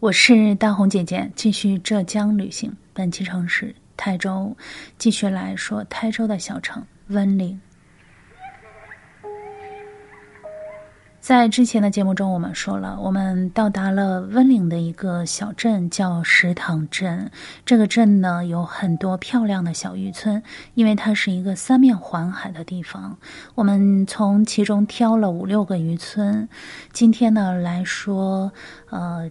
我是大红姐姐，继续浙江旅行。本期城市台州，继续来说台州的小城温岭。在之前的节目中，我们说了，我们到达了温岭的一个小镇，叫石塘镇。这个镇呢，有很多漂亮的小渔村，因为它是一个三面环海的地方。我们从其中挑了五六个渔村，今天呢来说，呃，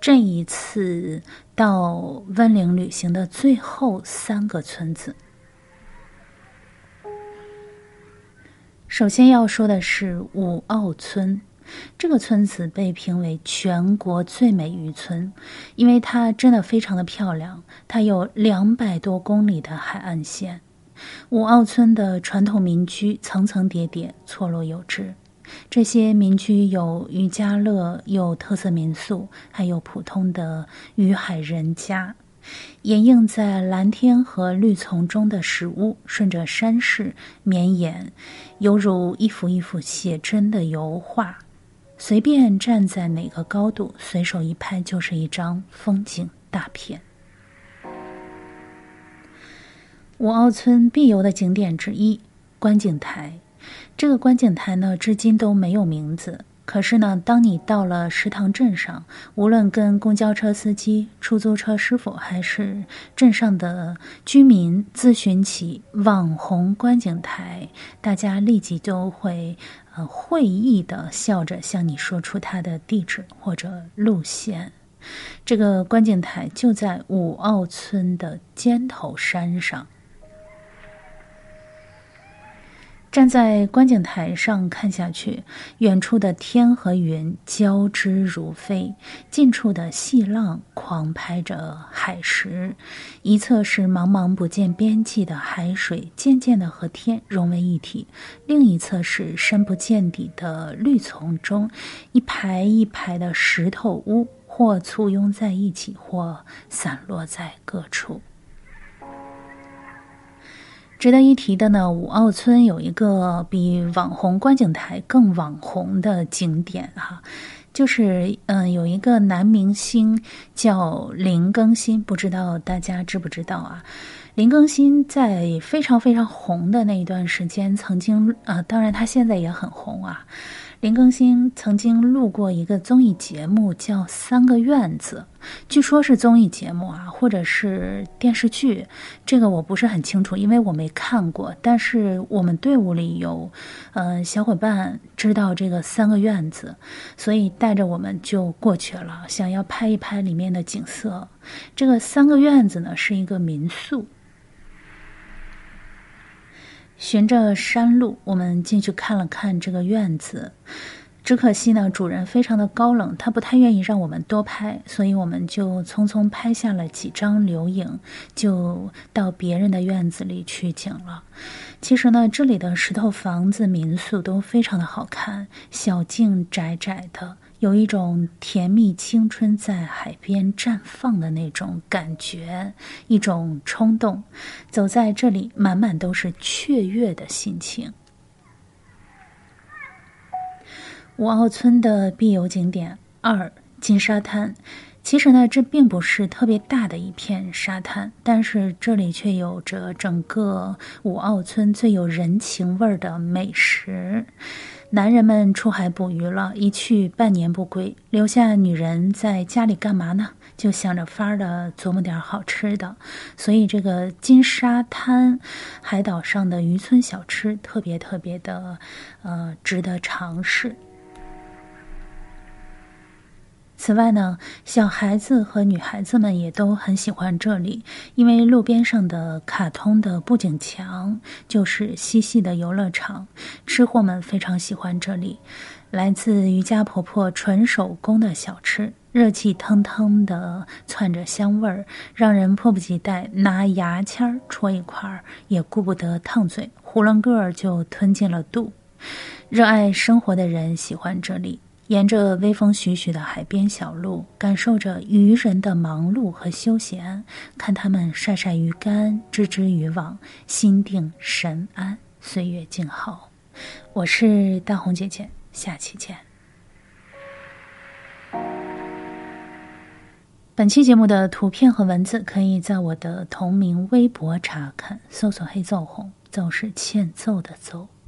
这一次到温岭旅行的最后三个村子。首先要说的是五澳村，这个村子被评为全国最美渔村，因为它真的非常的漂亮。它有两百多公里的海岸线，五澳村的传统民居层层叠叠，错落有致。这些民居有渔家乐，有特色民宿，还有普通的渔海人家。掩映在蓝天和绿丛中的石屋，顺着山势绵延，犹如一幅一幅写真的油画。随便站在哪个高度，随手一拍就是一张风景大片。五澳村必游的景点之一——观景台。这个观景台呢，至今都没有名字。可是呢，当你到了石塘镇上，无论跟公交车司机、出租车师傅，还是镇上的居民咨询起网红观景台，大家立即都会呃会意的笑着向你说出它的地址或者路线。这个观景台就在五澳村的尖头山上。站在观景台上看下去，远处的天和云交织如飞，近处的细浪狂拍着海石，一侧是茫茫不见边际的海水，渐渐的和天融为一体；另一侧是深不见底的绿丛中，一排一排的石头屋，或簇拥在一起，或散落在各处。值得一提的呢，五奥村有一个比网红观景台更网红的景点哈，就是嗯，有一个男明星叫林更新，不知道大家知不知道啊？林更新在非常非常红的那一段时间，曾经啊，当然他现在也很红啊。林更新曾经录过一个综艺节目，叫《三个院子》，据说是综艺节目啊，或者是电视剧，这个我不是很清楚，因为我没看过。但是我们队伍里有，呃，小伙伴知道这个《三个院子》，所以带着我们就过去了，想要拍一拍里面的景色。这个《三个院子》呢，是一个民宿。循着山路，我们进去看了看这个院子。只可惜呢，主人非常的高冷，他不太愿意让我们多拍，所以我们就匆匆拍下了几张留影，就到别人的院子里取景了。其实呢，这里的石头房子、民宿都非常的好看，小径窄窄的。有一种甜蜜青春在海边绽放的那种感觉，一种冲动，走在这里满满都是雀跃的心情。五澳村的必游景点二金沙滩，其实呢，这并不是特别大的一片沙滩，但是这里却有着整个五澳村最有人情味儿的美食。男人们出海捕鱼了，一去半年不归，留下女人在家里干嘛呢？就想着法儿的琢磨点好吃的。所以这个金沙滩海岛上的渔村小吃特别特别的，呃，值得尝试。此外呢，小孩子和女孩子们也都很喜欢这里，因为路边上的卡通的布景墙就是嬉戏的游乐场。吃货们非常喜欢这里，来自渔家婆婆纯手工的小吃，热气腾腾的窜着香味儿，让人迫不及待拿牙签戳一块儿，也顾不得烫嘴，囫囵个儿就吞进了肚。热爱生活的人喜欢这里。沿着微风徐徐的海边小路，感受着渔人的忙碌和休闲，看他们晒晒鱼竿、织织渔网，心定神安，岁月静好。我是大红姐姐，下期见。本期节目的图片和文字可以在我的同名微博查看，搜索“黑奏红”，奏是欠揍的奏。